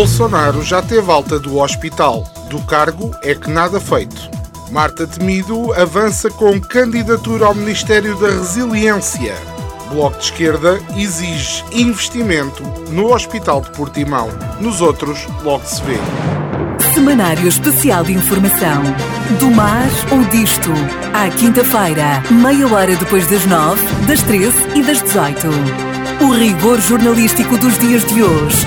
Bolsonaro já teve alta do hospital. Do cargo é que nada feito. Marta Temido avança com candidatura ao Ministério da Resiliência. Bloco de Esquerda exige investimento no Hospital de Portimão. Nos outros, logo se vê. Semanário Especial de Informação. Do mar ou disto. À quinta-feira, meia hora depois das nove, das treze e das dezoito. O rigor jornalístico dos dias de hoje.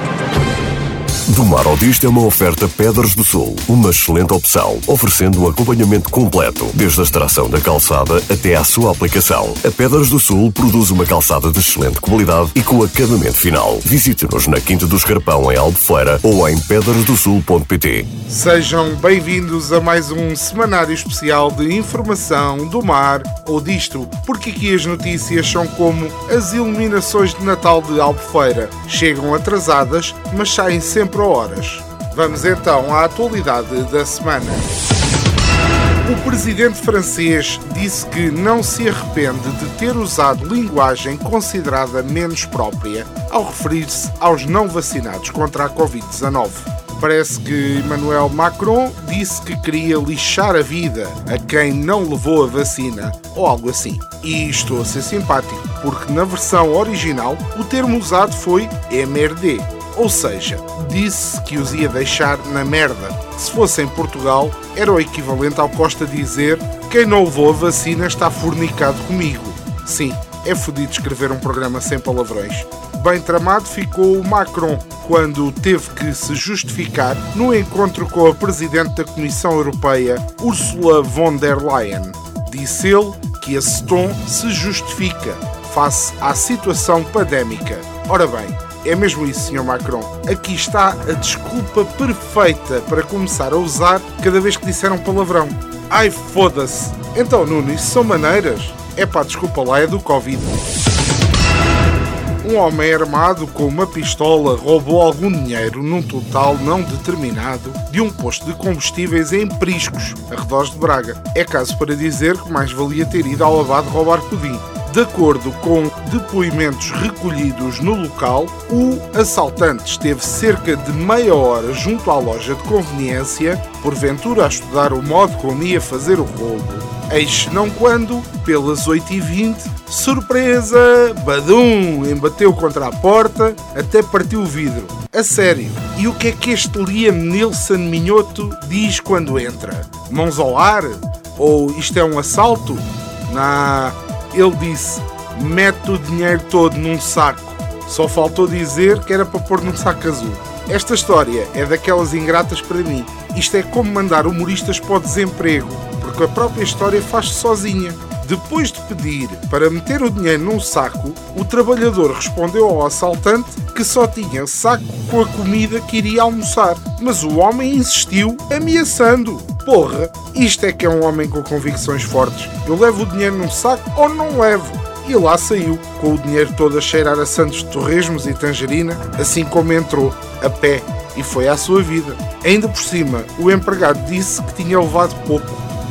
Do Mar ao Disto é uma oferta Pedras do Sul, uma excelente opção, oferecendo um acompanhamento completo, desde a extração da calçada até à sua aplicação. A Pedras do Sul produz uma calçada de excelente qualidade e com acabamento final. Visite-nos na Quinta do Escarpão, em Albufeira, ou em pedrasdosul.pt. Sejam bem-vindos a mais um semanário especial de informação do mar ou disto, porque aqui as notícias são como as iluminações de Natal de Albufeira. Chegam atrasadas, mas saem sempre horas. Vamos então à atualidade da semana. O presidente francês disse que não se arrepende de ter usado linguagem considerada menos própria ao referir-se aos não vacinados contra a Covid-19. Parece que Emmanuel Macron disse que queria lixar a vida a quem não levou a vacina, ou algo assim. E estou a ser simpático, porque na versão original o termo usado foi MRD, ou seja, disse que os ia deixar na merda. Se fosse em Portugal, era o equivalente ao Costa dizer quem não levou a vacina está fornicado comigo. Sim, é fodido escrever um programa sem palavrões. Bem tramado ficou o Macron quando teve que se justificar no encontro com a Presidente da Comissão Europeia, Ursula von der Leyen. Disse ele que esse tom se justifica face à situação pandémica. Ora bem, é mesmo isso, Sr. Macron. Aqui está a desculpa perfeita para começar a usar cada vez que disseram palavrão. Ai, foda-se. Então, Nuno, isso são maneiras? É pá, desculpa lá, é do Covid. Um homem armado com uma pistola roubou algum dinheiro num total não determinado de um posto de combustíveis em Priscos, arredores de Braga. É caso para dizer que mais valia ter ido ao lavado roubar pudim. De acordo com depoimentos recolhidos no local, o assaltante esteve cerca de meia hora junto à loja de conveniência, porventura a estudar o modo como ia fazer o roubo. Eis não quando, pelas 8h20, surpresa, badum, embateu contra a porta, até partiu o vidro. A sério. E o que é que este Liam Nilsson Minhoto diz quando entra? Mãos ao ar? Ou isto é um assalto? Na ele disse: mete o dinheiro todo num saco. Só faltou dizer que era para pôr num saco azul. Esta história é daquelas ingratas para mim. Isto é como mandar humoristas para o desemprego, porque a própria história faz-se sozinha. Depois de pedir para meter o dinheiro num saco, o trabalhador respondeu ao assaltante que só tinha saco com a comida que iria almoçar. Mas o homem insistiu, ameaçando. Porra, isto é que é um homem com convicções fortes. Eu levo o dinheiro num saco ou não levo? E lá saiu, com o dinheiro todo a cheirar a Santos de Torresmos e Tangerina, assim como entrou, a pé, e foi à sua vida. Ainda por cima, o empregado disse que tinha levado pouco.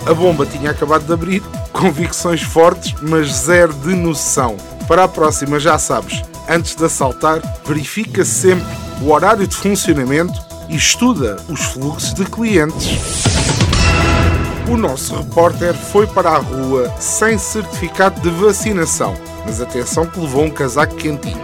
A bomba tinha acabado de abrir, convicções fortes, mas zero de noção. Para a próxima, já sabes, antes de assaltar, verifica sempre o horário de funcionamento e estuda os fluxos de clientes. O nosso repórter foi para a rua sem certificado de vacinação, mas atenção que levou um casaco quentinho.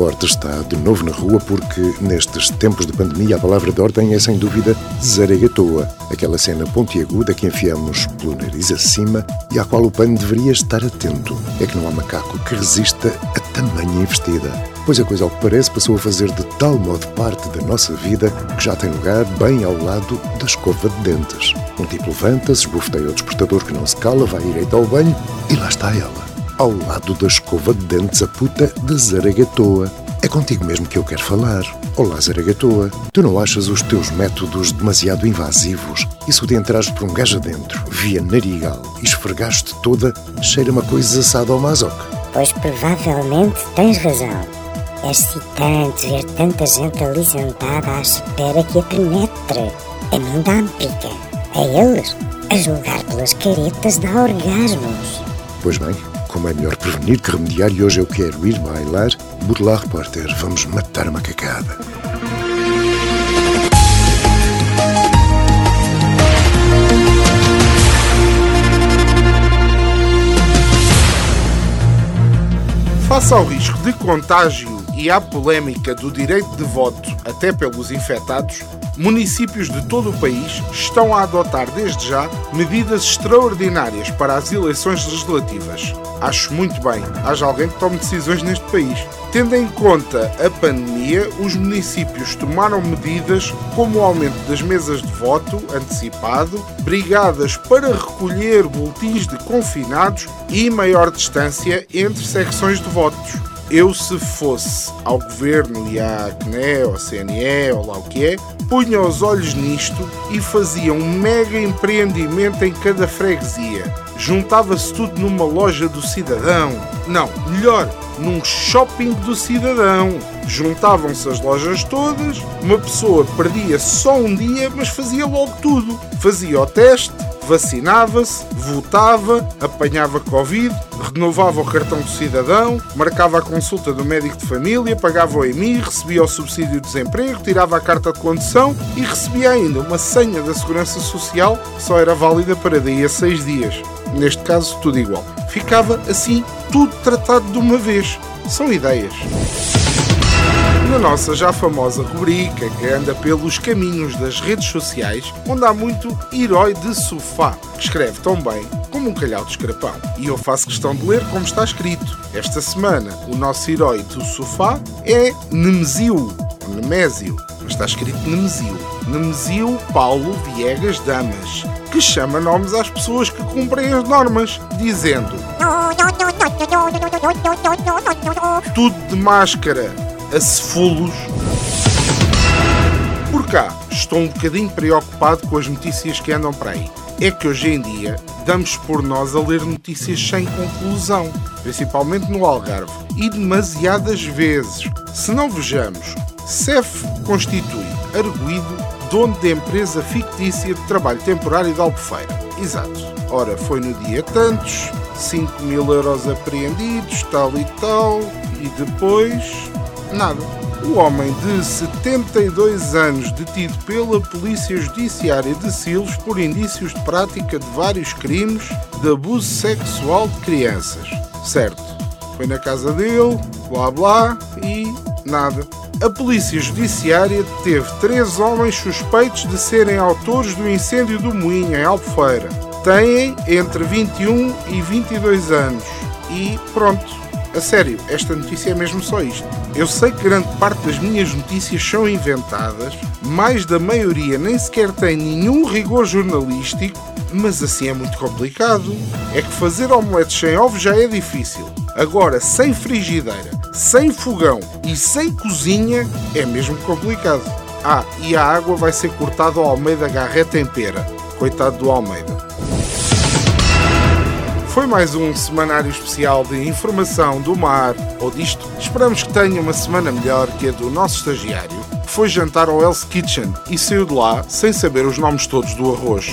Repórter está de novo na rua porque, nestes tempos de pandemia, a palavra de ordem é sem dúvida zaragatoa, aquela cena pontiaguda que enfiamos pelo nariz acima e à qual o pano deveria estar atento. É que não há macaco que resista a tamanha investida. Pois a coisa, ao que parece, passou a fazer de tal modo parte da nossa vida que já tem lugar bem ao lado da escova de dentes. Um tipo levanta-se, esbofeteia o despertador que não se cala, vai direito ao banho e lá está ela ao lado da escova de dentes a puta da Zaragatoa. É contigo mesmo que eu quero falar. Olá, Zaragatoa. Tu não achas os teus métodos demasiado invasivos? Isso de entrares por um gajo adentro, via narigal, e esfregaste toda, cheira uma coisa assada ao masoque. Pois provavelmente tens razão. É excitante ver tanta gente ali sentada à espera que a penetre. A mim dá-me pica. A eles, a julgar pelas caretas, dá orgasmos. Pois bem, como é melhor prevenir que remediar, e hoje eu quero ir bailar. Burlar, repórter, vamos matar a macacada. Face ao risco de contágio e à polémica do direito de voto até pelos infectados, municípios de todo o país estão a adotar desde já medidas extraordinárias para as eleições legislativas. Acho muito bem, haja alguém que tome decisões neste país. Tendo em conta a pandemia, os municípios tomaram medidas como o aumento das mesas de voto antecipado, brigadas para recolher boletins de confinados e maior distância entre secções de votos. Eu, se fosse ao governo e à CNE ou CNE ou lá o que é, punha os olhos nisto e fazia um mega empreendimento em cada freguesia. Juntava-se tudo numa loja do cidadão. Não, melhor, num shopping do cidadão. Juntavam-se as lojas todas, uma pessoa perdia só um dia, mas fazia logo tudo. Fazia o teste, vacinava-se, votava, apanhava Covid, renovava o cartão do cidadão, marcava a consulta do médico de família, pagava o EMI, recebia o subsídio de desemprego, tirava a carta de condução e recebia ainda uma senha da Segurança Social que só era válida para daí a seis dias. Neste caso, tudo igual. Ficava assim tudo tratado de uma vez. São ideias. Na nossa já famosa rubrica que anda pelos caminhos das redes sociais, onde há muito herói de sofá, que escreve tão bem como um calhau de escrapão. E eu faço questão de ler como está escrito. Esta semana, o nosso herói do sofá é Nemesio, ou Nemésio, mas está escrito Nemesio. Nemesio Paulo Viegas Damas, que chama nomes às pessoas que cumprem as normas, dizendo tudo de máscara, a. Por cá, estou um bocadinho preocupado com as notícias que andam para aí. É que hoje em dia damos por nós a ler notícias sem conclusão, principalmente no Algarve, e demasiadas vezes. Se não vejamos, CEF constitui arguído dono de empresa fictícia de trabalho temporário de Albufeira. Exato. Ora, foi no dia tantos, 5 mil euros apreendidos, tal e tal, e depois Nada. O homem de 72 anos, detido pela Polícia Judiciária de Silos por indícios de prática de vários crimes de abuso sexual de crianças. Certo. Foi na casa dele, blá blá, e nada. A Polícia Judiciária teve três homens suspeitos de serem autores do incêndio do Moinho, em Albufeira. Têm entre 21 e 22 anos. E pronto. A sério, esta notícia é mesmo só isto. Eu sei que grande parte das minhas notícias são inventadas, mais da maioria nem sequer tem nenhum rigor jornalístico, mas assim é muito complicado. É que fazer omeletes sem ovos já é difícil. Agora, sem frigideira, sem fogão e sem cozinha é mesmo complicado. Ah, e a água vai ser cortada ao Almeida Garreta em pera. Coitado do Almeida. Foi mais um semanário especial de informação do mar ou disto. Esperamos que tenha uma semana melhor que a do nosso estagiário, que foi jantar ao Else Kitchen e saiu de lá sem saber os nomes todos do arroz.